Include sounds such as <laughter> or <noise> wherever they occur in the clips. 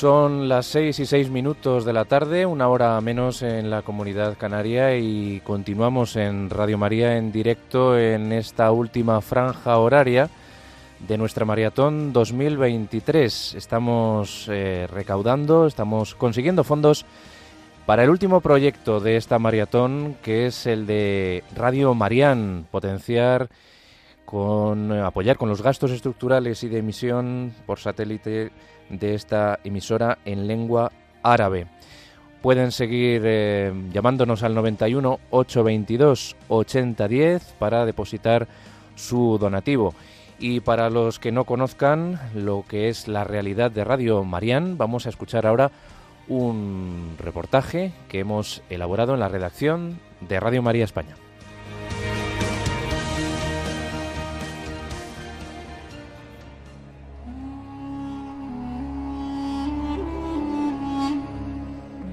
Son las seis y seis minutos de la tarde, una hora menos en la comunidad canaria y continuamos en Radio María en directo en esta última franja horaria de nuestra maratón 2023. Estamos eh, recaudando, estamos consiguiendo fondos para el último proyecto de esta maratón, que es el de Radio Marián, potenciar con apoyar con los gastos estructurales y de emisión por satélite de esta emisora en lengua árabe. Pueden seguir eh, llamándonos al 91 822 8010 para depositar su donativo. Y para los que no conozcan lo que es la realidad de Radio Marián, vamos a escuchar ahora un reportaje que hemos elaborado en la redacción de Radio María España.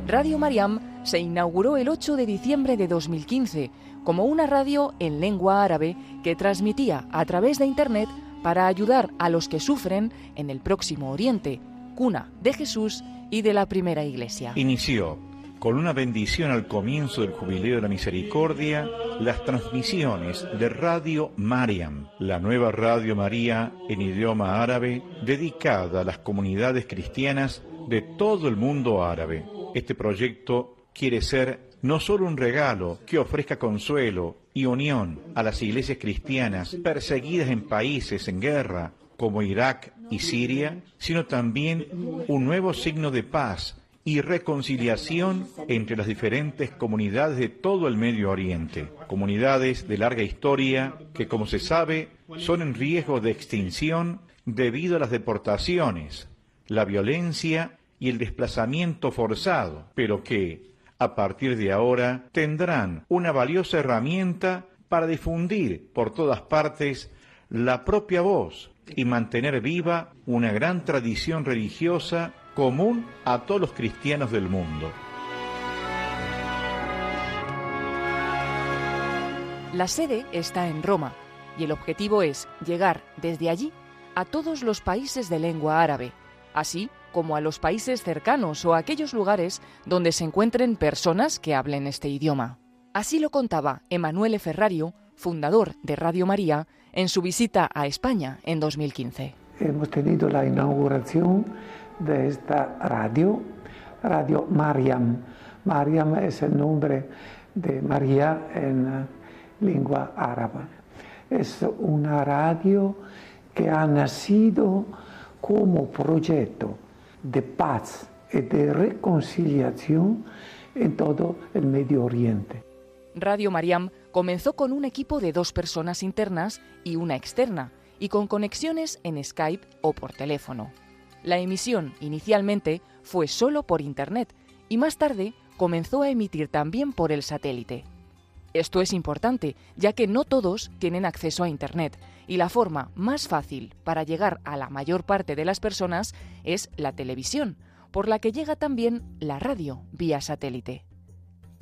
Radio Mariam se inauguró el 8 de diciembre de 2015 como una radio en lengua árabe que transmitía a través de Internet para ayudar a los que sufren en el próximo Oriente, cuna de Jesús y de la primera iglesia. Inició con una bendición al comienzo del Jubileo de la Misericordia, las transmisiones de Radio Mariam, la nueva Radio María en idioma árabe dedicada a las comunidades cristianas de todo el mundo árabe. Este proyecto quiere ser no solo un regalo que ofrezca consuelo y unión a las iglesias cristianas perseguidas en países en guerra como Irak y Siria, sino también un nuevo signo de paz y reconciliación entre las diferentes comunidades de todo el Medio Oriente, comunidades de larga historia que, como se sabe, son en riesgo de extinción debido a las deportaciones, la violencia y el desplazamiento forzado, pero que, a partir de ahora, tendrán una valiosa herramienta para difundir por todas partes la propia voz y mantener viva una gran tradición religiosa común a todos los cristianos del mundo. La sede está en Roma y el objetivo es llegar desde allí a todos los países de lengua árabe, así como a los países cercanos o a aquellos lugares donde se encuentren personas que hablen este idioma. Así lo contaba Emanuele Ferrario, fundador de Radio María, en su visita a España en 2015. Hemos tenido la inauguración de esta radio, Radio Mariam. Mariam es el nombre de María en lengua árabe. Es una radio que ha nacido como proyecto de paz y de reconciliación en todo el Medio Oriente. Radio Mariam comenzó con un equipo de dos personas internas y una externa, y con conexiones en Skype o por teléfono. La emisión inicialmente fue solo por Internet y más tarde comenzó a emitir también por el satélite. Esto es importante, ya que no todos tienen acceso a Internet y la forma más fácil para llegar a la mayor parte de las personas es la televisión, por la que llega también la radio vía satélite.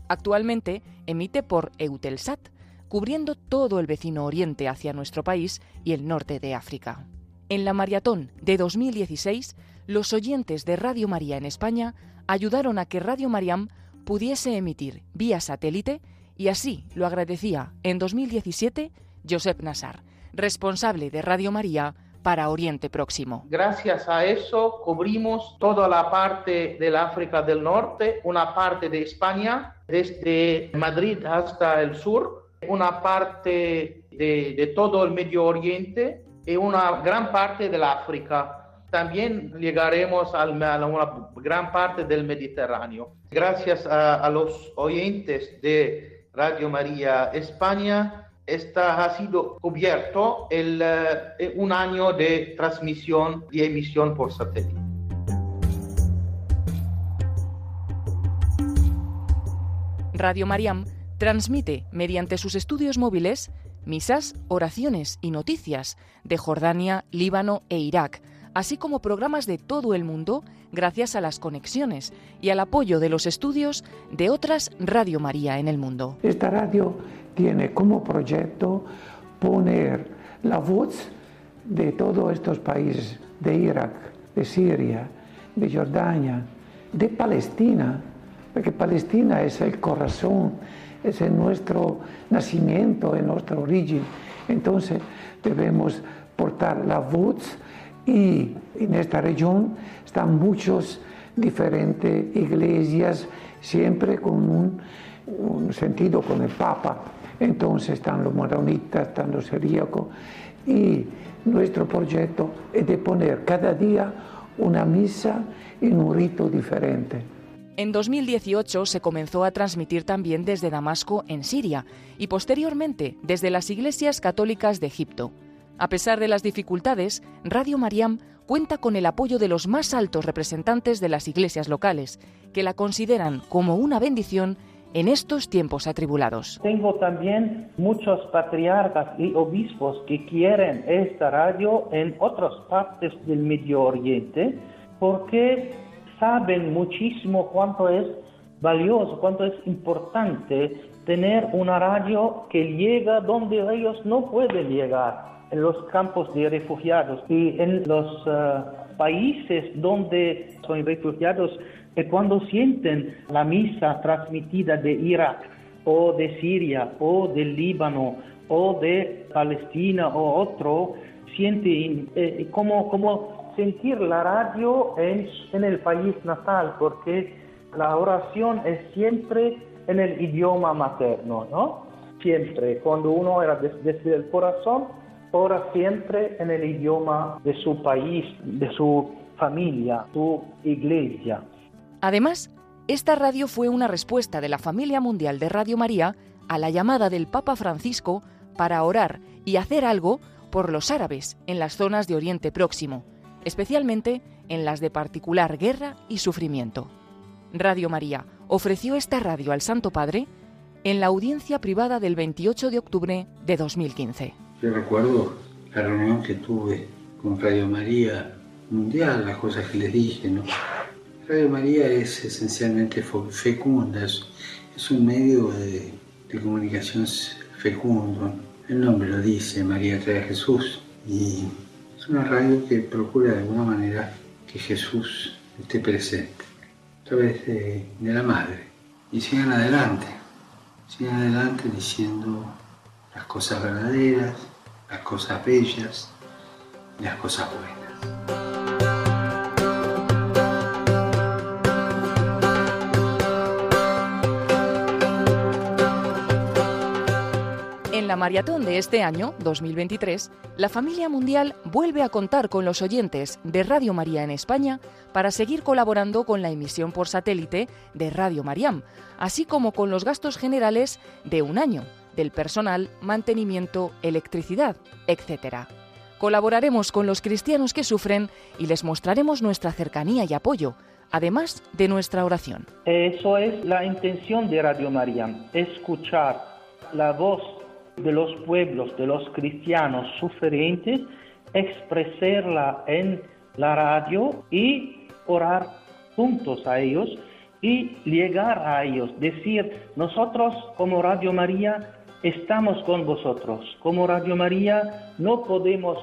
Actualmente emite por Eutelsat, cubriendo todo el vecino oriente hacia nuestro país y el norte de África. En la maratón de 2016, los oyentes de Radio María en España ayudaron a que Radio Mariam pudiese emitir vía satélite y así lo agradecía en 2017 Josep Nassar, responsable de Radio María para Oriente Próximo. Gracias a eso cubrimos toda la parte del África del Norte, una parte de España, desde Madrid hasta el sur, una parte de, todo el Medio Oriente y una gran parte del África. También llegaremos a una gran parte del Mediterráneo. Gracias a los oyentes de Radio María España, esta ha sido cubierto el, eh, un año de transmisión y emisión por satélite. Radio Mariam transmite mediante sus estudios móviles misas, oraciones y noticias de Jordania, Líbano e Irak, así como programas de todo el mundo gracias a las conexiones y al apoyo de los estudios de otras Radio María en el mundo. Esta radio tiene como proyecto poner la voz de todos estos países, de Irak, de Siria, de Jordania, de Palestina, porque Palestina es el corazón, es nuestro nacimiento, es nuestra origen. Entonces debemos portar la voz y en esta región están muchas diferentes iglesias, siempre con un, un sentido con el Papa. Entonces están los moronitas, están los siríacos y nuestro proyecto es de poner cada día una misa en un rito diferente. En 2018 se comenzó a transmitir también desde Damasco, en Siria, y posteriormente desde las iglesias católicas de Egipto. A pesar de las dificultades, Radio Mariam cuenta con el apoyo de los más altos representantes de las iglesias locales, que la consideran como una bendición en estos tiempos atribulados. Tengo también muchos patriarcas y obispos que quieren esta radio en otras partes del Medio Oriente porque saben muchísimo cuánto es valioso, cuánto es importante tener una radio que llega donde ellos no pueden llegar, en los campos de refugiados y en los eh, países donde son refugiados que cuando sienten la misa transmitida de Irak o de Siria o del Líbano o de Palestina o otro, sienten eh, como, como sentir la radio en, en el país natal, porque la oración es siempre en el idioma materno, ¿no? Siempre, cuando uno era desde el corazón, ora siempre en el idioma de su país, de su familia, su iglesia. Además, esta radio fue una respuesta de la familia mundial de Radio María a la llamada del Papa Francisco para orar y hacer algo por los árabes en las zonas de Oriente Próximo, especialmente en las de particular guerra y sufrimiento. Radio María ofreció esta radio al Santo Padre en la audiencia privada del 28 de octubre de 2015. Yo recuerdo la reunión que tuve con Radio María Mundial, las cosas que les dije, ¿no? Radio María es esencialmente fecunda, es, un medio de, comunicación fecundo. El nombre lo dice, María trae a Jesús. Y es una radio que procura de alguna manera que Jesús esté presente a través de, de la Madre. Y sigan adelante, sigan adelante diciendo las cosas verdaderas, las cosas bellas y las cosas buenas. En la maratón de este año, 2023, la familia mundial vuelve a contar con los oyentes de Radio María en España para seguir colaborando con la emisión por satélite de Radio Mariam, así como con los gastos generales de un año, del personal, mantenimiento, electricidad, etc. Colaboraremos con los cristianos que sufren y les mostraremos nuestra cercanía y apoyo, además de nuestra oración. Eso es la intención de Radio Mariam, escuchar la voz de los pueblos, de los cristianos sufrientes, expresarla en la radio y orar juntos a ellos y llegar a ellos, decir, nosotros como Radio María estamos con vosotros, como Radio María no podemos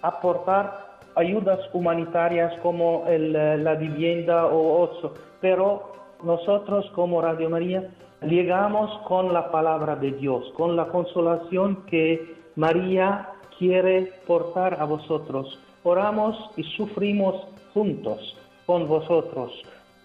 aportar ayudas humanitarias como la vivienda o otro, pero nosotros como Radio María llegamos con la palabra de Dios, con la consolación que María quiere portar a vosotros. Oramos y sufrimos juntos con vosotros,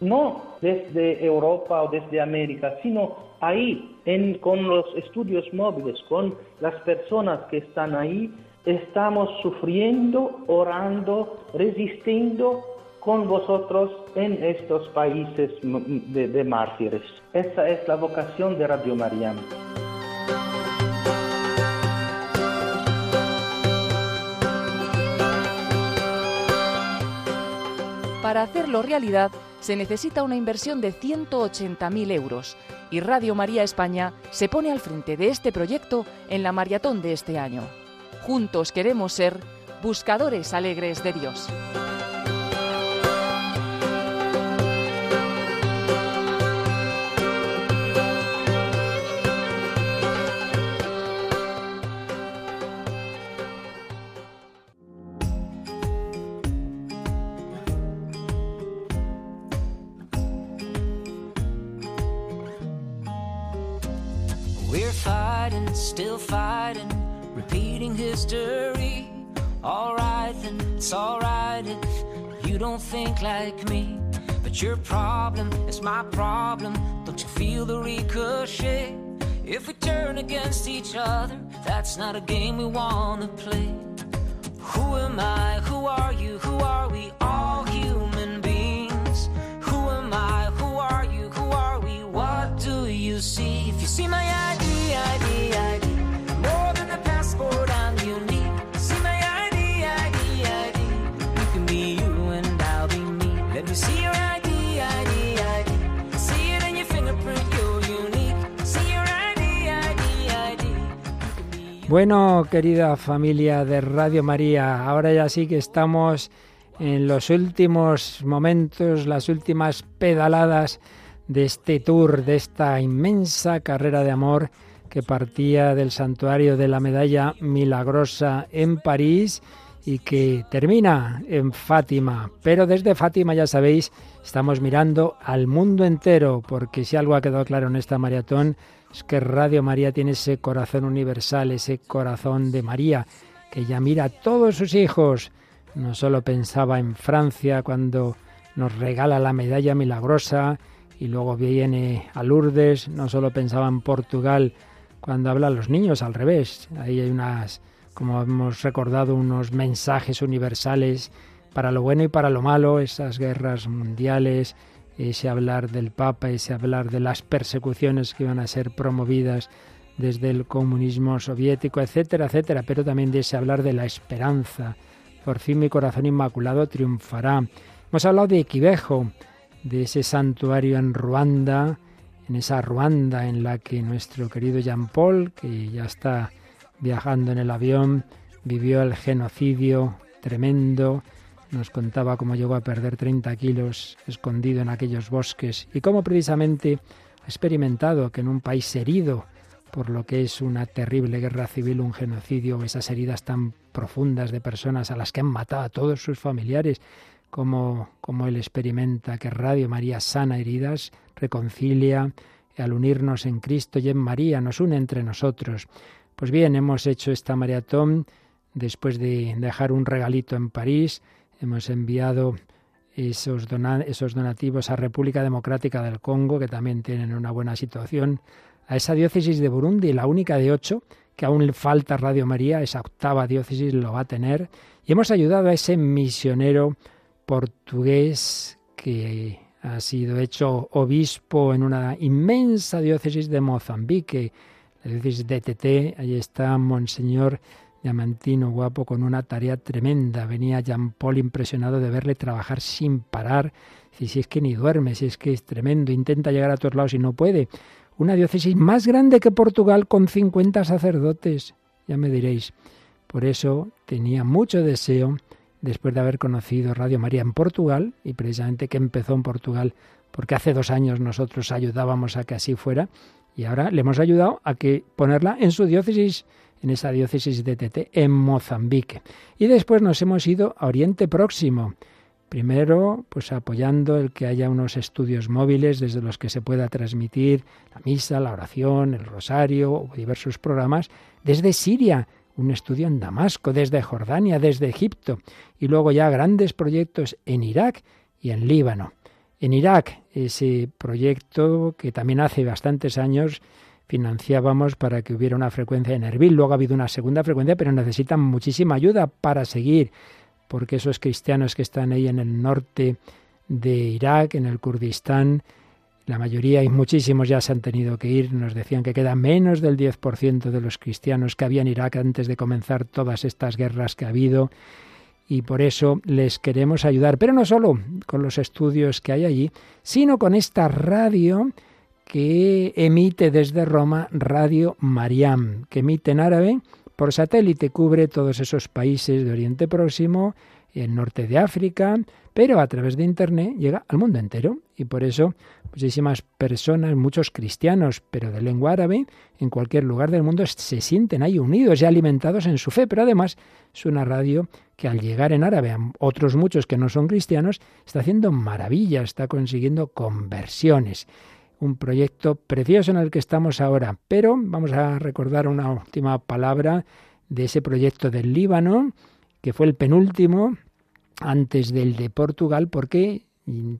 no desde Europa o desde América, sino ahí, en, con los estudios móviles, con las personas que están ahí, estamos sufriendo, orando, resistiendo con vosotros en estos países de, mártires. Esa es la vocación de Radio María. Para hacerlo realidad se necesita una inversión de 180.000 euros y Radio María España se pone al frente de este proyecto en la maratón de este año. Juntos queremos ser buscadores alegres de Dios. History. Alright, then it's alright if you don't think like me. But your problem is my problem. Don't you feel the ricochet? If we turn against each other, that's not a game we wanna play. Who am I? Who are you? Who are we? All Bueno, querida familia de Radio María, ahora ya sí que estamos en los últimos momentos, las últimas pedaladas de este tour, de esta inmensa carrera de amor que partía del santuario de la Medalla Milagrosa en París y que termina en Fátima. Pero desde Fátima, ya sabéis, estamos mirando al mundo entero, porque si algo ha quedado claro en esta maratón es que Radio María tiene ese corazón universal, ese corazón de María, que ya mira a todos sus hijos. No solo pensaba en Francia cuando nos regala la medalla milagrosa y luego viene a Lourdes, no solo pensaba en Portugal cuando habla a los niños, al revés. Ahí hay unas, como hemos recordado, unos mensajes universales para lo bueno y para lo malo, esas guerras mundiales, ese hablar del Papa, ese hablar de las persecuciones que iban a ser promovidas desde el comunismo soviético, etcétera, etcétera, pero también de ese hablar de la esperanza. Por fin mi corazón inmaculado triunfará. Hemos hablado de Equivejo, de ese santuario en Ruanda, en esa Ruanda en la que nuestro querido Jean Paul, que ya está viajando en el avión, vivió el genocidio tremendo, nos contaba cómo llegó a perder 30 kilos escondido en aquellos bosques y cómo precisamente ha experimentado que en un país herido por lo que es una terrible guerra civil, un genocidio, esas heridas tan profundas de personas a las que han matado a todos sus familiares, como, como él experimenta que Radio María sana heridas, reconcilia, al unirnos en Cristo y en María, nos une entre nosotros. Pues bien, hemos hecho esta maratón después de dejar un regalito en París, hemos enviado esos, donativos a República Democrática del Congo, que también tienen una buena situación, a esa diócesis de Burundi, la única de ocho, que aún falta Radio María, esa octava diócesis lo va a tener, y hemos ayudado a ese misionero portugués que ha sido hecho obispo en una inmensa diócesis de Mozambique, la diócesis de TT, ahí está Monseñor Diamantino Guapo con una tarea tremenda. Venía Jean Paul impresionado de verle trabajar sin parar. Si, es que ni duerme, si es que es tremendo, intenta llegar a todos lados y no puede. Una diócesis más grande que Portugal con 50 sacerdotes, ya me diréis. Por eso tenía mucho deseo, después de haber conocido Radio María en Portugal, y precisamente que empezó en Portugal, porque hace dos años nosotros ayudábamos a que así fuera, y ahora le hemos ayudado a que ponerla en su diócesis, en esa diócesis de Tete, en Mozambique. Y después nos hemos ido a Oriente Próximo. Primero, pues apoyando el que haya unos estudios móviles desde los que se pueda transmitir la misa, la oración, el rosario o diversos programas desde Siria, un estudio en Damasco, desde Jordania, desde Egipto y luego ya grandes proyectos en Irak y en Líbano. En Irak, ese proyecto que también hace bastantes años financiábamos para que hubiera una frecuencia en Erbil. Luego ha habido una segunda frecuencia, pero necesitan muchísima ayuda para seguir, porque esos cristianos que están ahí en el norte de Irak, en el Kurdistán, la mayoría y muchísimos ya se han tenido que ir. Nos decían que queda menos del 10% de los cristianos que había en Irak antes de comenzar todas estas guerras que ha habido. Y por eso les queremos ayudar, pero no solo con los estudios que hay allí, sino con esta radio que emite desde Roma Radio Mariam, que emite en árabe por satélite, cubre todos esos países de Oriente Próximo, el norte de África, pero a través de Internet llega al mundo entero. Y por eso muchísimas personas, muchos cristianos, pero de lengua árabe, en cualquier lugar del mundo se sienten ahí unidos y alimentados en su fe. Pero además es una radio que al llegar en árabe a otros muchos que no son cristianos, está haciendo maravillas, está consiguiendo conversiones un proyecto precioso en el que estamos ahora. Pero vamos a recordar una última palabra de ese proyecto del Líbano, que fue el penúltimo antes del de Portugal, porque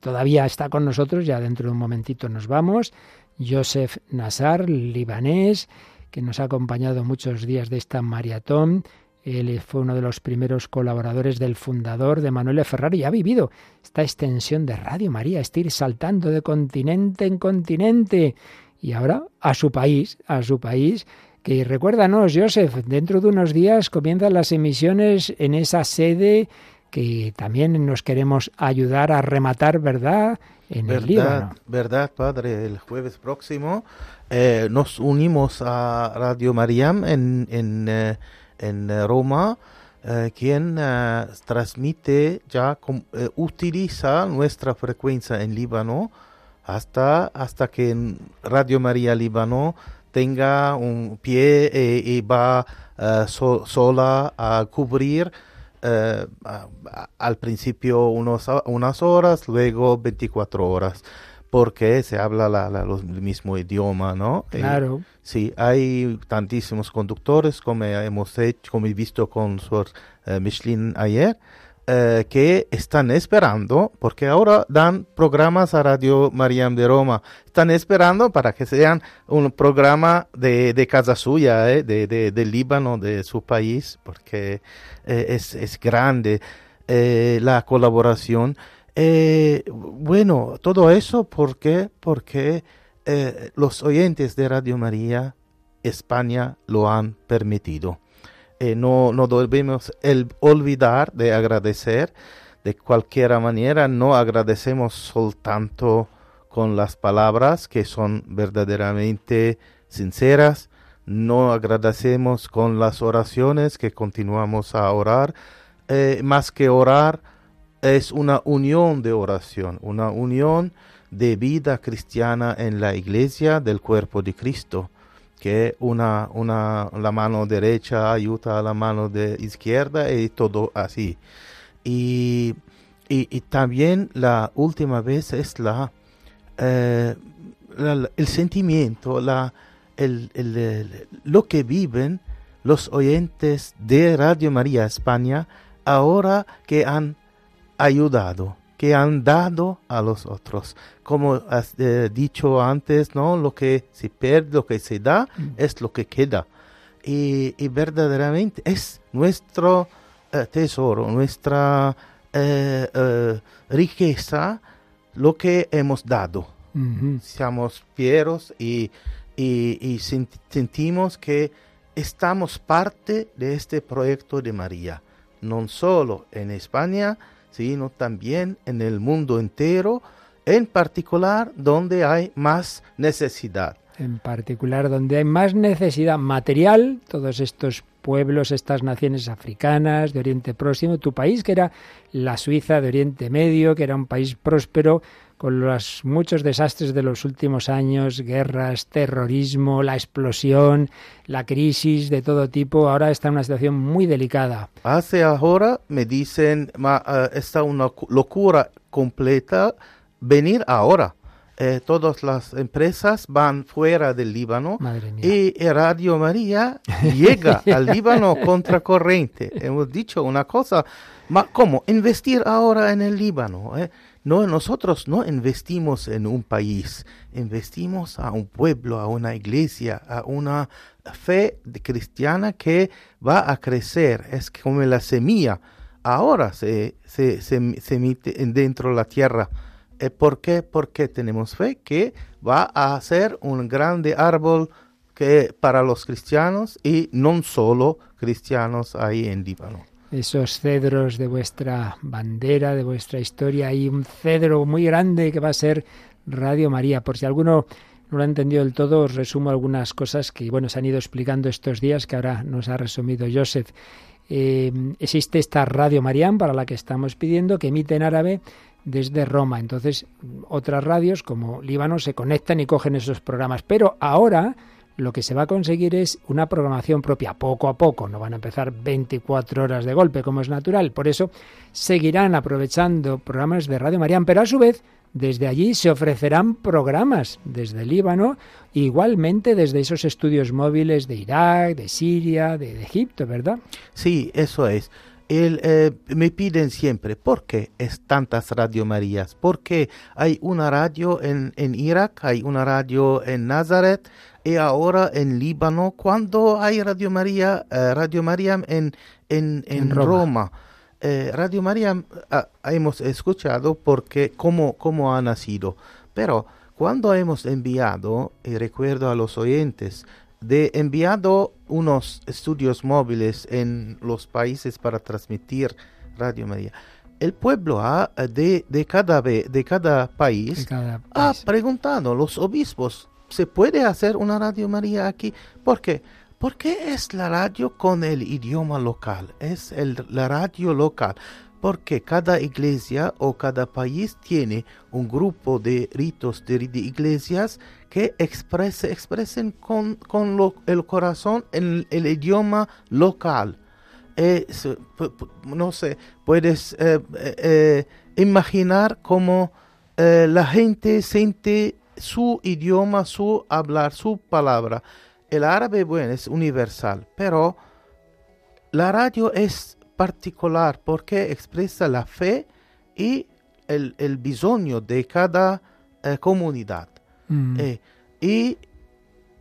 todavía está con nosotros, ya dentro de un momentito nos vamos, Joseph Nassar, libanés, que nos ha acompañado muchos días de esta maratón. Él fue uno de los primeros colaboradores del fundador de Manuel Ferrari y ha vivido esta extensión de Radio María, este ir saltando de continente en continente. Y ahora a su país, a su país, que recuérdanos, Joseph, dentro de unos días comienzan las emisiones en esa sede que también nos queremos ayudar a rematar, ¿verdad? En verdad, el Líbano. Verdad, padre, el jueves próximo eh, nos unimos a Radio Mariam en, en, eh, en Roma, eh, quien eh, transmite, ya eh, utiliza nuestra frecuencia en Líbano hasta, hasta que Radio María Líbano tenga un pie eh, y va eh, so- sola a cubrir eh, al principio unas horas, luego 24 horas, porque se habla la, la- los- el mismo idioma, ¿no? Eh, Claro. sí, hay tantísimos conductores, como hemos hecho, como he visto con Sor eh, Michelin ayer, eh, que están esperando, porque ahora dan programas a Radio Mariam de Roma, están esperando para que sean un programa de, de casa suya, eh, de, de, del Líbano, de su país, porque es, es grande la colaboración. Eh, bueno, todo eso porque, porque eh, los oyentes de Radio María España lo han permitido. Eh, no, debemos el olvidar de agradecer de cualquier manera. No agradecemos soltanto con las palabras que son verdaderamente sinceras. No agradecemos con las oraciones que continuamos a orar. Más que orar, es una unión de oración, una unión de vida cristiana en la iglesia del cuerpo de Cristo, que una, una, la mano derecha ayuda a la mano de izquierda y todo así. Y, y, también la última vez es la, eh, el sentimiento, la, el- el- lo que viven los oyentes de Radio María España ahora que han ayudado, que han dado a los otros. Como has eh, dicho antes, ¿no? Lo que se pierde, lo que se da, es lo que queda. Y, y verdaderamente es nuestro eh, tesoro, nuestra eh, riqueza, lo que hemos dado. Ujú. Seamos fieros y, y- y sent- sentimos que estamos parte de este proyecto de María, no solo en España, sino también en el mundo entero, en particular donde hay más necesidad. En particular, donde hay más necesidad material, todos estos pueblos, estas naciones africanas de Oriente Próximo, tu país, que era la Suiza de Oriente Medio, que era un país próspero, con los muchos desastres de los últimos años, guerras, terrorismo, la explosión, la crisis de todo tipo, ahora está en una situación muy delicada. Hace ahora me dicen, "Ma, eh, está una cu- locura completa venir ahora. Eh, todas las empresas van fuera del Líbano Madre mía. y Radio María llega <laughs> al Líbano contracorriente. Hemos dicho una cosa, ma ¿cómo? Investir ahora en el Líbano. eh? No, nosotros no investimos en un país, investimos a un pueblo, a una iglesia, a una fe cristiana que va a crecer. Es como la semilla. Ahora se, se, se, en- dentro de la tierra. Eh, ¿Por qué? Porque tenemos fe que va a ser un grande árbol que para los cristianos y no solo cristianos ahí en Líbano. Esos cedros de vuestra bandera, de vuestra historia. Hay un cedro muy grande que va a ser Radio María. Por si alguno no lo ha entendido del todo, os resumo algunas cosas que bueno se han ido explicando estos días, que ahora nos ha resumido Joseph. Eh, existe esta Radio Mariam para la que estamos pidiendo, que emite en árabe desde Roma. Entonces, otras radios como Líbano se conectan y cogen esos programas. Pero ahora lo que se va a conseguir es una programación propia, poco a poco. No van a empezar 24 horas de golpe, como es natural. Por eso seguirán aprovechando programas de Radio Mariam, pero a su vez desde allí se ofrecerán programas desde Líbano, igualmente desde esos estudios móviles de Irak, de Siria, de, Egipto, ¿verdad? Sí, eso es. Eh, me piden siempre, ¿por qué es tantas Radio Marías? Porque hay una radio en, en Irak, hay una radio en Nazaret y ahora en Líbano, cuando hay Radio María, eh, Radio María en, en, en, En Roma. Roma. Eh, Radio María ah, hemos escuchado porque cómo, cómo ha nacido, pero cuando hemos enviado, y recuerdo a los oyentes, de enviado unos estudios móviles en los países para transmitir Radio María. El pueblo ha, de, de, cada, de cada país ha preguntado, los obispos, ¿se puede hacer una Radio María aquí? ¿Por qué? Porque es la radio con el idioma local, es el- la radio local. Porque cada iglesia o cada país tiene un grupo de ritos de, iglesias que exprese, expresen con, con el corazón en el idioma local. No sé, puedes eh, eh, eh, imaginar cómo la gente siente su idioma, su hablar, su palabra. El árabe, bueno, es universal, pero la radio es particular porque expresa la fe y el, el bisogno de cada eh, comunidad. Mm. Eh, y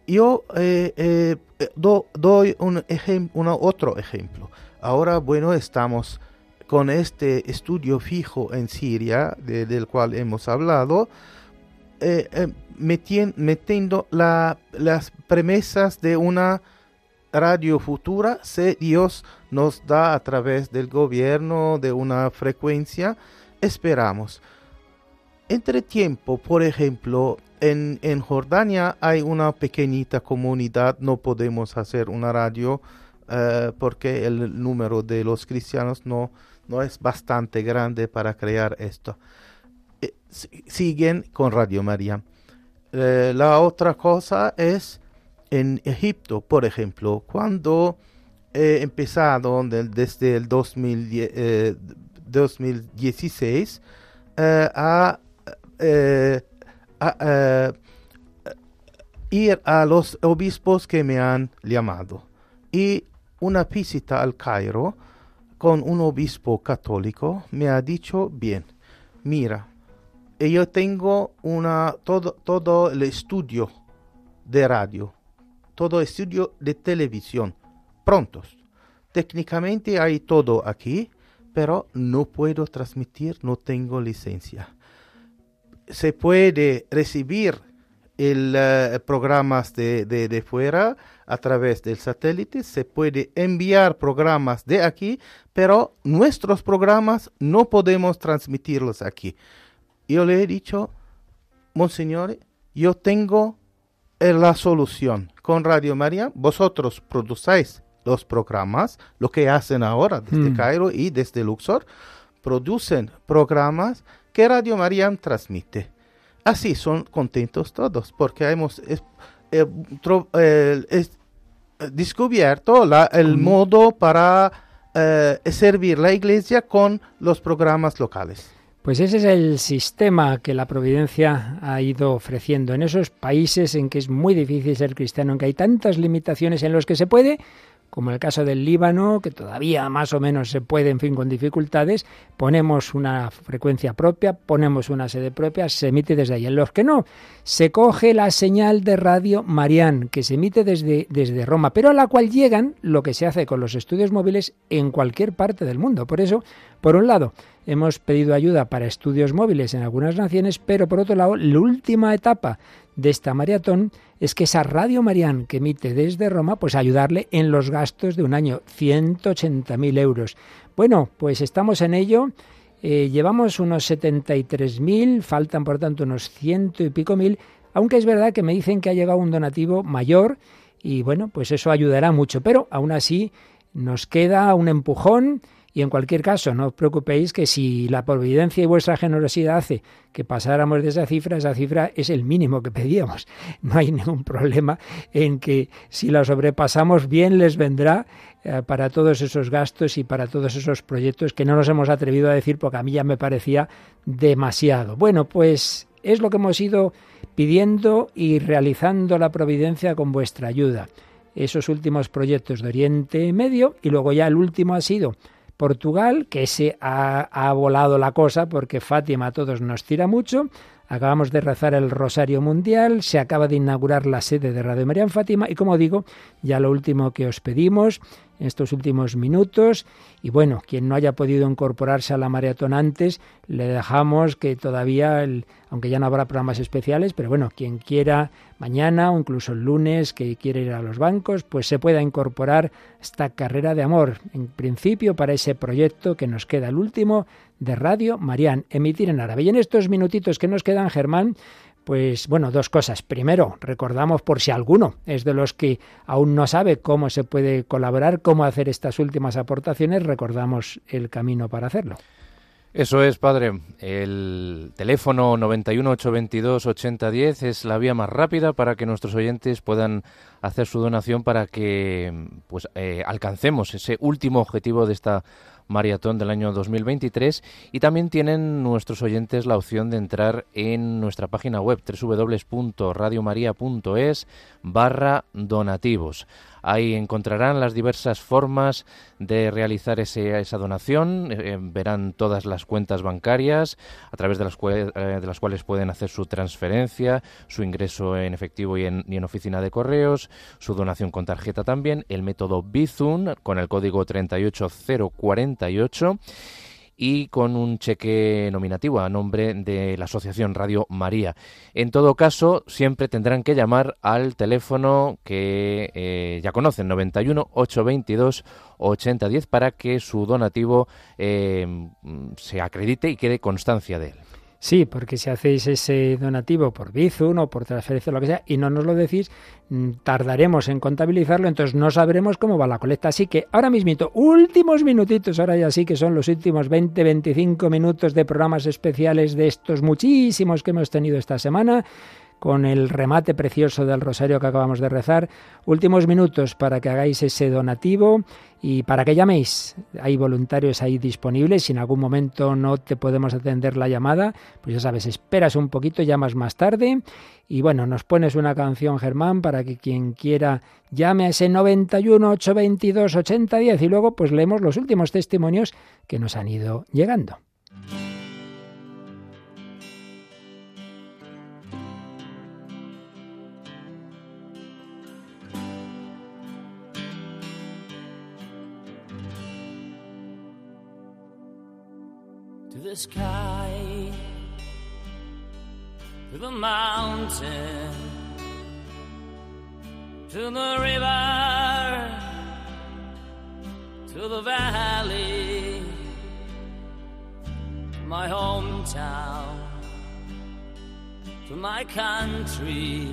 yo eh, do- doy un ejem- una- otro ejemplo. Ahora, bueno, estamos con este estudio fijo en Siria, de- del cual hemos hablado, eh, eh, metien- metiendo la- las premisas de una radio futura, si Dios nos da a través del gobierno de una frecuencia, esperamos. Entre tiempo, por ejemplo, en, en Jordania hay una pequeñita comunidad, no podemos hacer una radio eh, porque el número de los cristianos no, no es bastante grande para crear esto. Eh, si- siguen con Radio María. Eh, la otra cosa es en Egipto, por ejemplo, cuando he empezado del- desde el 2010, eh, 2016 eh, a, eh, eh, ir a los obispos que me han llamado y una visita al Cairo con un obispo católico me ha dicho bien mira eh, yo tengo una todo todo el estudio de radio todo estudio de televisión prontos técnicamente hay todo aquí pero no puedo transmitir no tengo licencia se puede recibir el eh, programas de, de, de fuera a través del satélite, se puede enviar programas de aquí, pero nuestros programas no podemos transmitirlos aquí. Yo le he dicho, Monseñor, yo tengo eh, la solución con Radio María, vosotros produzáis los programas, lo que hacen ahora desde Mm. Cairo y desde Luxor, producen programas que Radio María transmite. Así son contentos todos, porque hemos es- eh, tro- eh, es- descubierto la- el Mm. modo para eh, servir la iglesia con los programas locales. Pues ese es el sistema que la Providencia ha ido ofreciendo en esos países en que es muy difícil ser cristiano, en que hay tantas limitaciones en los que se puede, como el caso del Líbano, que todavía más o menos se puede, en fin, con dificultades, ponemos una frecuencia propia, ponemos una sede propia, se emite desde ahí. En los que no, se coge la señal de radio Marián, que se emite desde, desde Roma, pero a la cual llegan lo que se hace con los estudios móviles en cualquier parte del mundo. Por eso, por un lado, hemos pedido ayuda para estudios móviles en algunas naciones, pero por otro lado, la última etapa de esta maratón es que esa Radio Marián que emite desde Roma, pues ayudarle en los gastos de un año, 180.000 euros. Bueno, pues estamos en ello. Eh, llevamos unos 73.000, faltan por tanto unos ciento y pico mil, aunque es verdad que me dicen que ha llegado un donativo mayor y bueno, pues eso ayudará mucho, pero aún así nos queda un empujón y en cualquier caso, no os preocupéis que si la providencia y vuestra generosidad hace que pasáramos de esa cifra, esa cifra es el mínimo que pedíamos. <laughs> No hay ningún problema en que si la sobrepasamos bien les vendrá eh, para todos esos gastos y para todos esos proyectos que no nos hemos atrevido a decir porque a mí ya me parecía demasiado. Bueno, pues es lo que hemos ido pidiendo y realizando la providencia con vuestra ayuda. Esos últimos proyectos de Oriente Medio y luego ya el último ha sido Portugal, que se ha, ha volado la cosa porque Fátima a todos nos tira mucho. Acabamos de rezar el Rosario Mundial, se acaba de inaugurar la sede de Radio María en Fátima y como digo, ya lo último que os pedimos en estos últimos minutos. Y bueno, quien no haya podido incorporarse a la maratón antes, le dejamos que todavía, aunque ya no habrá programas especiales, pero bueno, quien quiera mañana o incluso el lunes que quiere ir a los bancos, pues se pueda incorporar esta carrera de amor. En principio, para ese proyecto que nos queda el último de Radio Marián, emitir en árabe. Y en estos minutitos que nos quedan, Germán, pues bueno, dos cosas. Primero, recordamos por si alguno es de los que aún no sabe cómo se puede colaborar, cómo hacer estas últimas aportaciones, recordamos el camino para hacerlo. Eso es, padre. El teléfono 918228010 es la vía más rápida para que nuestros oyentes puedan hacer su donación para que pues eh, alcancemos ese último objetivo de esta maratón del año 2023 y también tienen nuestros oyentes la opción de entrar en nuestra página web www.radiomaria.es barra donativos. Ahí encontrarán las diversas formas de realizar ese, esa donación, eh, verán todas las cuentas bancarias a través de las, eh, de las, cuales pueden hacer su transferencia, su ingreso en efectivo y en, oficina de correos, su donación con tarjeta también, el método Bizum con el código 38048 y con un cheque nominativo a nombre de la Asociación Radio María. En todo caso, siempre tendrán que llamar al teléfono que eh, ya conocen, 91 822 8010, para que su donativo eh, se acredite y quede constancia de él. Sí, porque si hacéis ese donativo por Bizum o por transferencia o lo que sea y no nos lo decís, mm, tardaremos en contabilizarlo, entonces no sabremos cómo va la colecta. Así que ahora mismito, últimos minutitos, ahora ya sí que son los últimos 20-25 minutos de programas especiales de estos muchísimos que hemos tenido esta semana con el remate precioso del rosario que acabamos de rezar. Últimos minutos para que hagáis ese donativo y para que llaméis. Hay voluntarios ahí disponibles. Si en algún momento no te podemos atender la llamada, pues ya sabes, esperas un poquito, llamas más tarde. Y bueno, nos pones una canción, Germán, para que quien quiera llame a ese 91 822 8010 y luego pues leemos los últimos testimonios que nos han ido llegando. The sky, to the mountain, to the river, to the valley, to my hometown, to my country,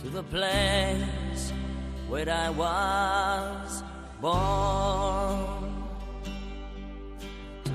to the place where I was born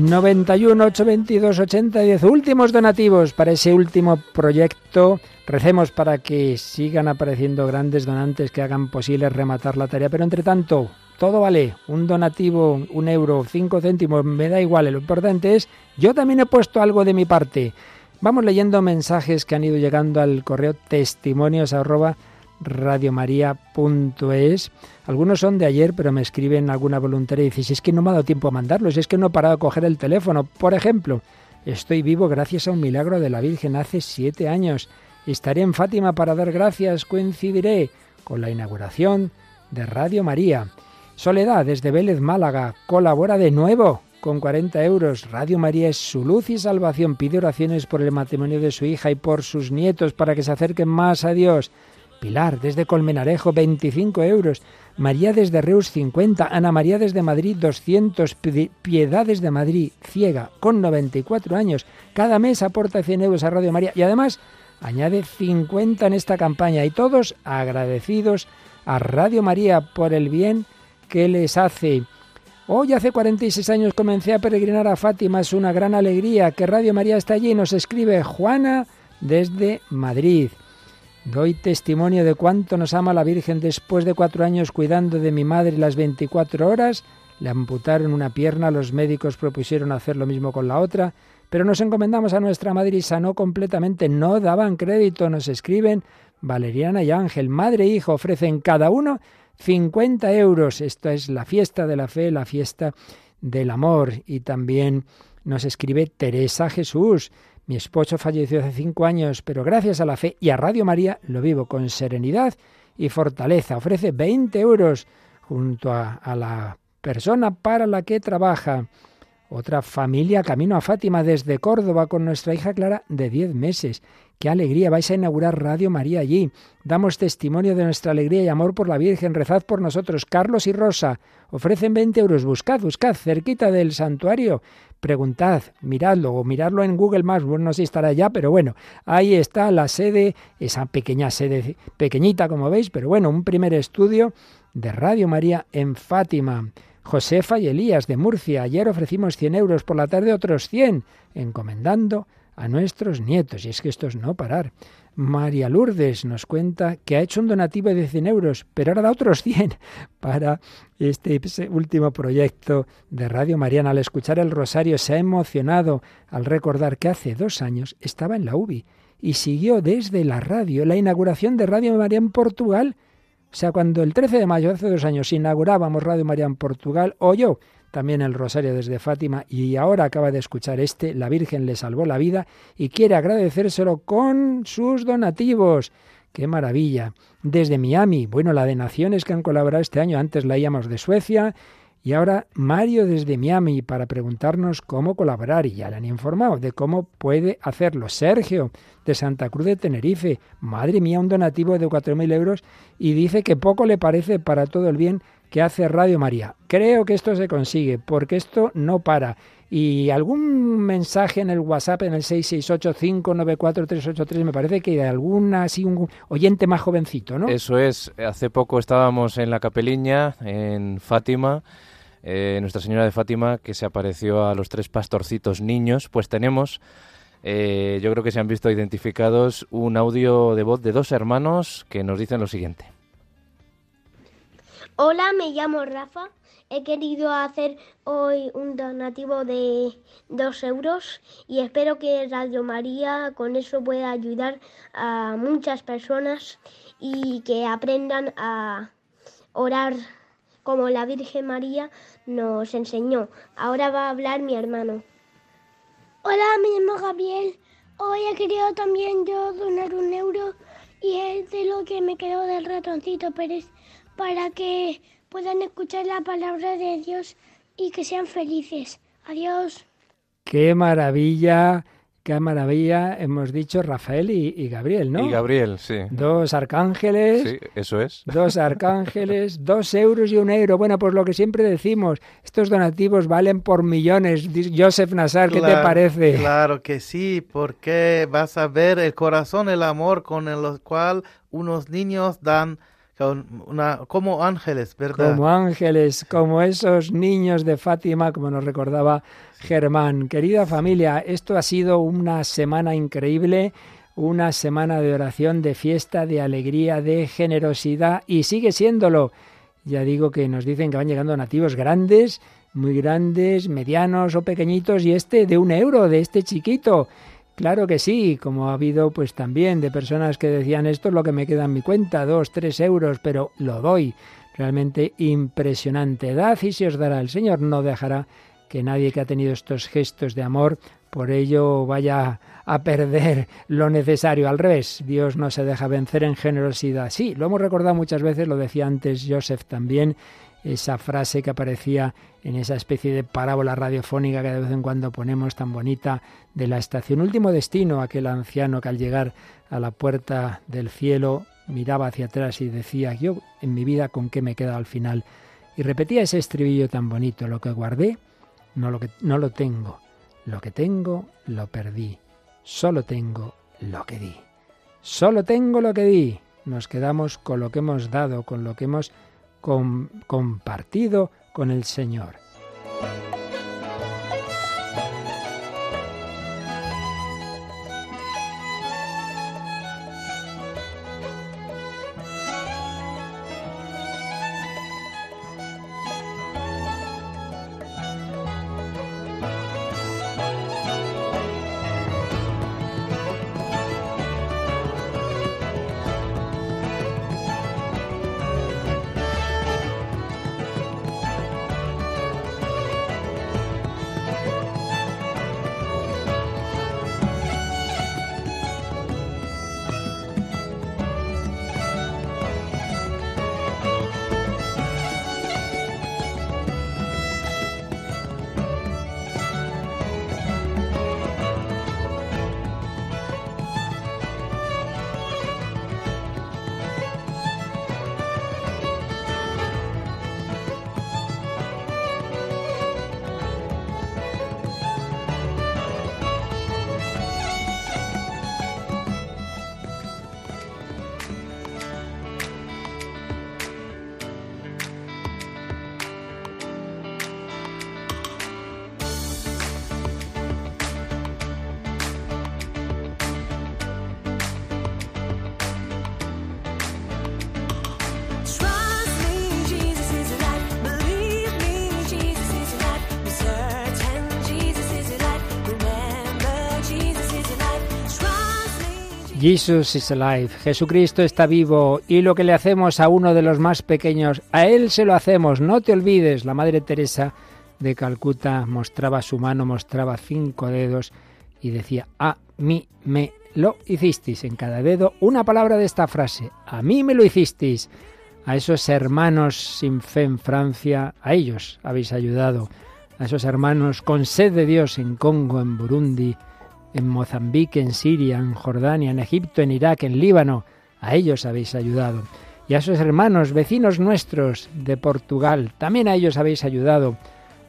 91 822 8010 últimos donativos para ese último proyecto. Recemos para que sigan apareciendo grandes donantes que hagan posible rematar la tarea, pero entre tanto, todo vale, un donativo, un euro, cinco céntimos, me da igual, lo importante es, yo también he puesto algo de mi parte. Vamos leyendo mensajes que han ido llegando al correo testimonios radiomaria.es. Algunos son de ayer, pero me escriben alguna voluntaria y dicen, si es que no me ha dado tiempo a mandarlos, es que no he parado a coger el teléfono. Por ejemplo, estoy vivo gracias a un milagro de la Virgen hace siete años. Estaré en Fátima para dar gracias, coincidiré con la inauguración de Radio María. Soledad, desde Vélez, Málaga, colabora de nuevo con 40 euros. Radio María es su luz y salvación. Pide oraciones por el matrimonio de su hija y por sus nietos para que se acerquen más a Dios. Pilar, desde Colmenarejo, 25 euros. María desde Reus, 50. Ana María desde Madrid, 200. Piedad desde Madrid, ciega, con 94 años. Cada mes aporta 100 euros a Radio María y además añade 50 en esta campaña. Y todos agradecidos a Radio María por el bien que les hace. Hoy hace 46 años comencé a peregrinar a Fátima, es una gran alegría que Radio María está allí. Nos escribe Juana desde Madrid. Doy testimonio de cuánto nos ama la Virgen después de cuatro años cuidando de mi madre las 24 horas. Le amputaron una pierna, los médicos propusieron hacer lo mismo con la otra, pero nos encomendamos a nuestra madre y sanó completamente. No daban crédito, nos escriben Valeriana y Ángel. Madre e hijo ofrecen cada uno 50 euros. Esta es la fiesta de la fe, la fiesta del amor. Y también nos escribe Teresa Jesús. Mi esposo falleció hace cinco años, pero gracias a la fe y a Radio María lo vivo con serenidad y fortaleza. Ofrece 20 euros junto a, a la persona para la que trabaja. Otra familia camino a Fátima desde Córdoba con nuestra hija Clara de 10 meses. Qué alegría, vais a inaugurar Radio María allí. Damos testimonio de nuestra alegría y amor por la Virgen. Rezad por nosotros. Carlos y Rosa ofrecen 20 euros. Buscad, buscad, cerquita del santuario. Preguntad, miradlo o miradlo en Google Maps. Bueno, no sé estará ya, pero bueno, ahí está la sede, esa pequeña sede, pequeñita como veis, pero bueno, un primer estudio de Radio María en Fátima. Josefa y Elías de Murcia. Ayer ofrecimos 100 euros, por la tarde otros 100, encomendando a nuestros nietos. Y es que esto es no parar. María Lourdes nos cuenta que ha hecho un donativo de 100 euros, pero ahora da otros 100 <laughs> para este último proyecto de Radio Mariana. Al escuchar el rosario se ha emocionado al recordar que hace dos años estaba en la UBI y siguió desde la radio la inauguración de Radio María en Portugal. O sea, cuando el 13 de mayo, hace dos años, inaugurábamos Radio María en Portugal, oyó también el rosario desde Fátima y ahora acaba de escuchar este, la Virgen le salvó la vida y quiere agradecérselo con sus donativos. ¡Qué maravilla! Desde Miami, bueno, la de naciones que han colaborado este año, antes leíamos de Suecia y ahora Mario desde Miami para preguntarnos cómo colaborar y ya le han informado de cómo puede hacerlo. Sergio de Santa Cruz de Tenerife, madre mía, un donativo de 4.000 euros y dice que poco le parece para todo el bien que hace Radio María. Creo que esto se consigue, porque esto no para. Y algún mensaje en el WhatsApp, en el 668-594-383, me parece que de alguna, oyente más jovencito, ¿no? Eso es. Hace poco estábamos en la capeliña, en Fátima, eh, Nuestra Señora de Fátima, que se apareció a los tres pastorcitos niños. Pues tenemos, eh, yo creo que se han visto identificados, un audio de voz de dos hermanos que nos dicen lo siguiente. Hola, me llamo Rafa. He querido hacer hoy un donativo de dos euros y espero que Radio María con eso pueda ayudar a muchas personas y que aprendan a orar como la Virgen María nos enseñó. Ahora va a hablar mi hermano. Hola, me llamo Gabriel. Hoy he querido también yo donar un euro y es de lo que me quedó del ratoncito Pérez para que puedan escuchar la palabra de Dios y que sean felices. Adiós. Qué maravilla, qué maravilla, hemos dicho Rafael y, Gabriel, ¿no? Y Gabriel, sí. Dos arcángeles. Sí, eso es. Dos arcángeles, <laughs> dos euros y un euro. Bueno, pues lo que siempre decimos, estos donativos valen por millones. Joseph Nassar, ¿qué te parece? Claro que sí, porque vas a ver el corazón, el amor con el cual unos niños dan como ángeles, ¿verdad? Como ángeles, como esos niños de Fátima, como nos recordaba Germán. Querida familia, esto ha sido una semana increíble, una semana de oración, de fiesta, de alegría, de generosidad y sigue siéndolo. Ya digo que nos dicen que van llegando nativos grandes, muy grandes, medianos o pequeñitos y este de un euro, de este chiquito. Claro que sí, como ha habido pues también de personas que decían esto es lo que me queda en mi cuenta, dos, tres euros, pero lo doy. Realmente impresionante. Dad y se os dará. El Señor no dejará que nadie que ha tenido estos gestos de amor por ello vaya a perder lo necesario. Al revés, Dios no se deja vencer en generosidad. Sí, lo hemos recordado muchas veces, lo decía antes Joseph también, esa frase que aparecía en esa especie de parábola radiofónica que de vez en cuando ponemos tan bonita de la estación Último Destino, aquel anciano que al llegar a la puerta del cielo miraba hacia atrás y decía, yo en mi vida con qué me queda al final. Y repetía ese estribillo tan bonito, lo que guardé, no lo, que, no lo tengo, lo que tengo, lo perdí, solo tengo lo que di. Solo tengo lo que di. Nos quedamos con lo que hemos dado, con lo que hemos compartido con el Señor. Jesus is alive. Jesucristo está vivo y lo que le hacemos a uno de los más pequeños, a él se lo hacemos. No te olvides, la Madre Teresa de Calcuta mostraba su mano, mostraba cinco dedos y decía, a mí me lo hicisteis. En cada dedo una palabra de esta frase, a mí me lo hicisteis. A esos hermanos sin fe en Francia, a ellos habéis ayudado. A esos hermanos con sed de Dios en Congo, en Burundi, en Mozambique, en Siria, en Jordania, en Egipto, en Irak, en Líbano. A ellos habéis ayudado. Y a esos hermanos, vecinos nuestros de Portugal, también a ellos habéis ayudado.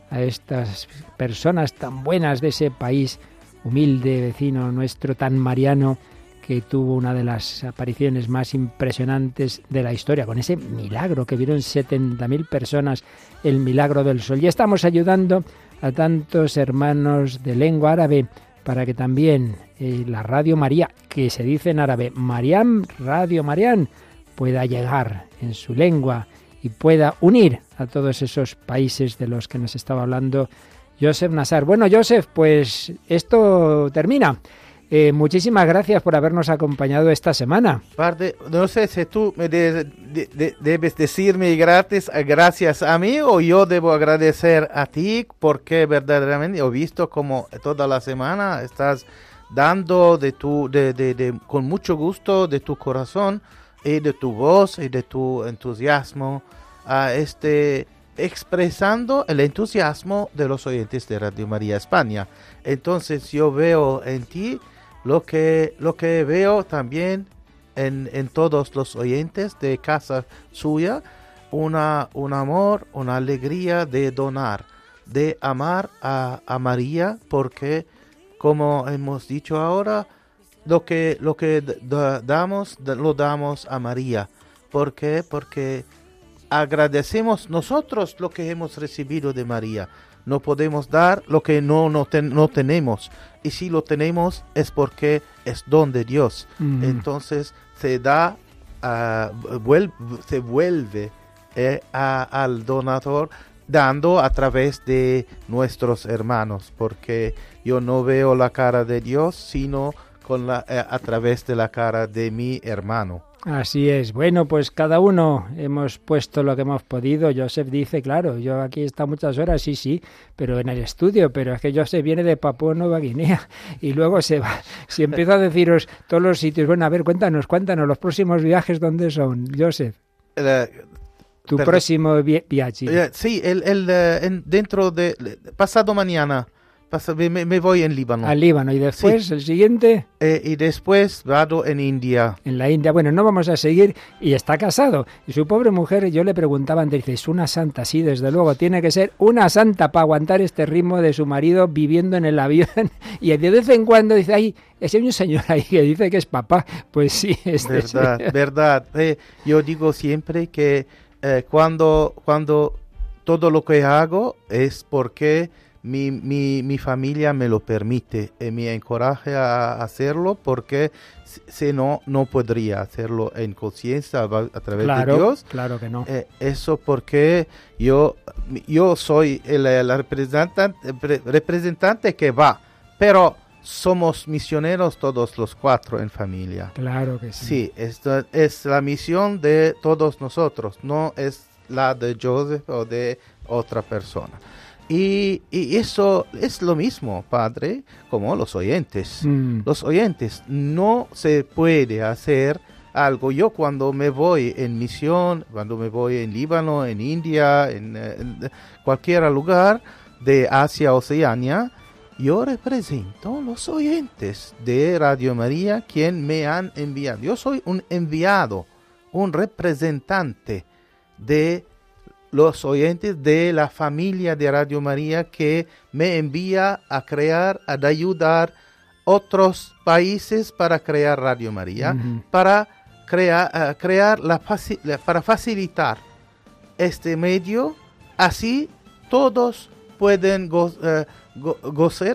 A estas personas tan buenas de ese país, humilde vecino nuestro, tan mariano, que tuvo una de las apariciones más impresionantes de la historia, con ese milagro que vieron 70.000 personas, el milagro del sol. Y estamos ayudando a tantos hermanos de lengua árabe para que también eh, la Radio María, que se dice en árabe Mariam, Radio Marián, pueda llegar en su lengua y pueda unir a todos esos países de los que nos estaba hablando Joseph Nassar. Bueno, Joseph, pues esto termina. Eh, muchísimas gracias por habernos acompañado esta semana. no sé si tú me debes decirme gratis, gracias a mí o yo debo agradecer a ti porque verdaderamente he visto como toda la semana estás dando de tu, de, con mucho gusto de tu corazón y de tu voz y de tu entusiasmo a este expresando el entusiasmo de los oyentes de Radio María España. Entonces yo veo en ti lo que, lo que veo también en, en todos los oyentes de casa suya, una, un amor, una alegría de donar, de amar a, a María, porque como hemos dicho ahora, lo que, lo que damos, lo damos a María. ¿Por qué? Porque agradecemos nosotros lo que hemos recibido de María. No podemos dar lo que no, no, no tenemos y si lo tenemos es porque es don de Dios. Mm. Entonces se da, se vuelve eh, al donador dando a través de nuestros hermanos, porque yo no veo la cara de Dios, sino con la, eh, a través de la cara de mi hermano. Así es. Bueno, pues cada uno hemos puesto lo que hemos podido. Joseph dice, claro, yo aquí estado muchas horas, sí, sí, pero en el estudio, pero es que Joseph viene de Papua Nueva Guinea <laughs> y luego se va. Si empiezo a deciros todos los sitios, bueno, a ver, cuéntanos, cuéntanos los próximos viajes, ¿dónde son, Joseph? Eh, Tu Perdón. próximo vi- viaje. Eh, sí, el, el, eh, en- dentro de... Pasado mañana pasa- me, me voy en Líbano. Al Líbano. Y después, el siguiente, Eh, y después vado en India. en la India. Bueno, no vamos a seguir. Y está casado. Y su pobre mujer, yo le preguntaba antes, dice, es una santa, sí, desde luego. Tiene que ser una santa para aguantar este ritmo de su marido viviendo en el avión. <laughs> Y de vez en cuando dice, ay, ese hay un señor ahí que dice que es papá. Pues sí, <laughs> este es- Verdad, verdad. Eh, yo digo siempre que eh, cuando, cuando todo lo que hago es porque mi, mi, mi familia me lo permite y me encoraja a hacerlo porque si no, no podría hacerlo en conciencia a, a través Claro, de Dios. claro que no. Eh, eso porque yo, yo soy el, el representante, pre- representante que va, pero somos misioneros todos los cuatro en familia. Claro que sí. Sí, es la misión de todos nosotros, no es la de Joseph o de otra persona. Y, y eso es lo mismo, padre, como los oyentes. Mm. Los oyentes, no se puede hacer algo. Yo cuando me voy en misión, cuando me voy en Líbano, en India, en, en cualquier lugar de Asia, Oceania, yo represento los oyentes de Radio María, quien me han enviado. Yo soy un enviado, un representante de los oyentes de la familia de Radio María que me envía a crear, a ayudar otros países para crear Radio María, para crear, eh, crear la faci- la- para facilitar este medio, así todos pueden go-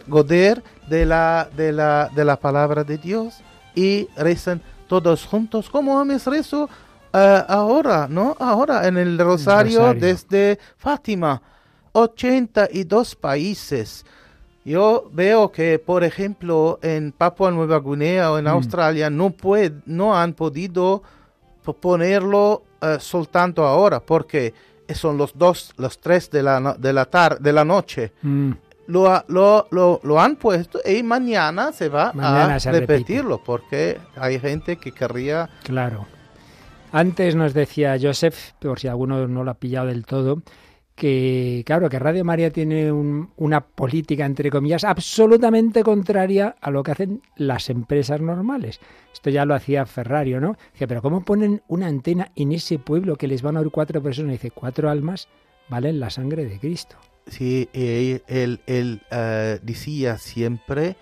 goder de la, de, la, de la palabra de Dios y rezan todos juntos, como hemos rezo eh, ahora, ¿no? Ahora en el rosario, rosario. desde Fátima, 82 países. Yo veo que, por ejemplo, en Papua Nueva Guinea o en Mm. Australia no, puede, no han podido po- ponerlo eh, soltanto ahora, porque son los dos, los tres de la, de la, tar- de la noche. Mm. Lo, lo, lo, lo han puesto y mañana se va Mañana a se repite. repetirlo, porque hay gente que querría... Claro. Antes nos decía Joseph, por si alguno no lo ha pillado del todo, que claro, que Radio María tiene un- una política, entre comillas, absolutamente contraria a lo que hacen las empresas normales. Esto ya lo hacía Ferrario, ¿no? Dice, pero ¿cómo ponen una antena en ese pueblo que les van a oír cuatro personas? Dice, cuatro almas valen la sangre de Cristo. Sí, y él, él, eh, decía siempre,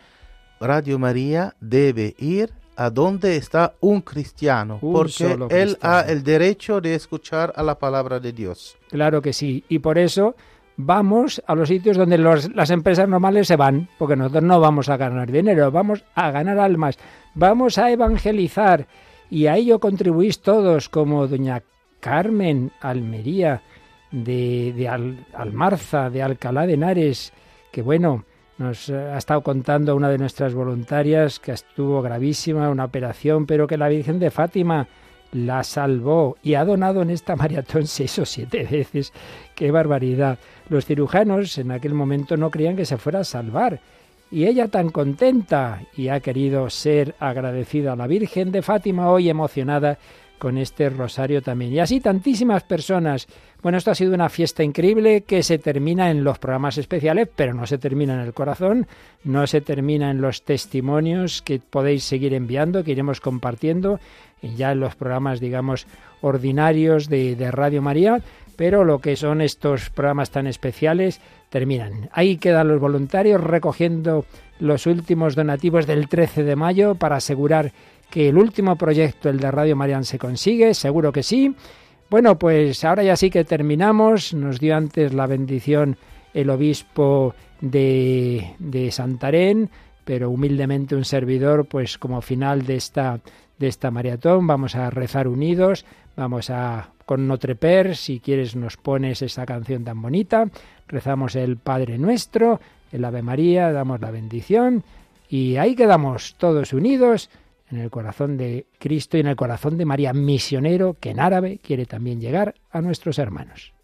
Radio María debe ir a donde está un cristiano, Un porque él cristiano. ha el derecho de escuchar a la palabra de Dios. Claro que sí. Y por eso vamos a los sitios donde los- las empresas normales se van, porque nosotros no vamos a ganar dinero, vamos a ganar almas, vamos a evangelizar. Y a ello contribuís todos, como doña Carmen Almería, de, de Al- Almarza, de Alcalá de Henares, que bueno, nos eh, ha estado contando una de nuestras voluntarias que estuvo gravísima, una operación, pero que la Virgen de Fátima la salvó y ha donado en esta maratón seis o siete veces. ¡Qué barbaridad! Los cirujanos en aquel momento no creían que se fuera a salvar. Y ella tan contenta y ha querido ser agradecida a la Virgen de Fátima hoy emocionada con este rosario también. Y así tantísimas personas. Bueno, esto ha sido una fiesta increíble que se termina en los programas especiales, pero no se termina en el corazón, no se termina en los testimonios que podéis seguir enviando, que iremos compartiendo ya en los programas, digamos, ordinarios de, de Radio María, pero lo que son estos programas tan especiales terminan. Ahí quedan los voluntarios recogiendo los últimos donativos del 13 de mayo para asegurar que el último proyecto, el de Radio Marian, se consigue, seguro que sí. Bueno, pues ahora ya sí que terminamos. Nos dio antes la bendición el obispo de, de Santarén, pero humildemente un servidor, pues como final de esta, de esta maratón, vamos a rezar unidos, vamos a con Notre Père, si quieres nos pones esa canción tan bonita, rezamos el Padre Nuestro, el Ave María, damos la bendición y ahí quedamos todos unidos en el corazón de Cristo y en el corazón de María, misionero que en árabe quiere también llegar a nuestros hermanos.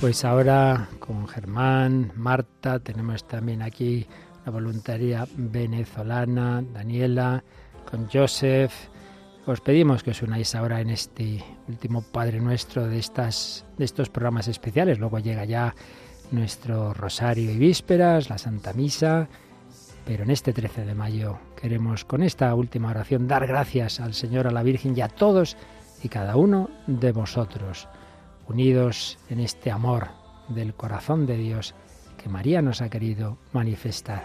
Pues ahora con Germán, Marta, tenemos también aquí la voluntaria venezolana, Daniela, con Joseph. Os pedimos que os unáis ahora en este último Padre Nuestro de, estas, de estos programas especiales. Luego llega ya nuestro Rosario y Vísperas, la Santa Misa. Pero en este 13 de mayo queremos con esta última oración dar gracias al Señor, a la Virgen y a todos y cada uno de vosotros unidos en este amor del corazón de Dios que María nos ha querido manifestar.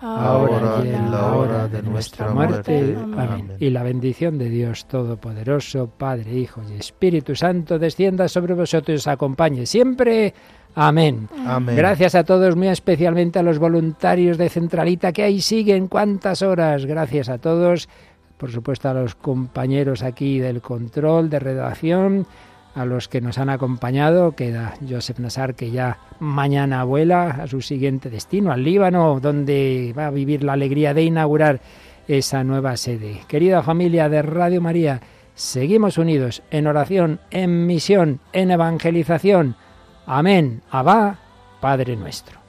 ahora y en la hora de nuestra muerte. Amén. Y la bendición de Dios Todopoderoso, Padre, Hijo y Espíritu Santo, descienda sobre vosotros y os acompañe siempre. Amén. Amén. Gracias a todos, muy especialmente a los voluntarios de Centralita que ahí siguen. ¿Cuántas horas? Gracias a todos. Por supuesto a los compañeros aquí del control, de redacción, a los que nos han acompañado. Queda Joseph Nassar, que ya mañana vuela a su siguiente destino, al Líbano, donde va a vivir la alegría de inaugurar esa nueva sede. Querida familia de Radio María, seguimos unidos en oración, en misión, en evangelización. Amén. Abba, Padre nuestro.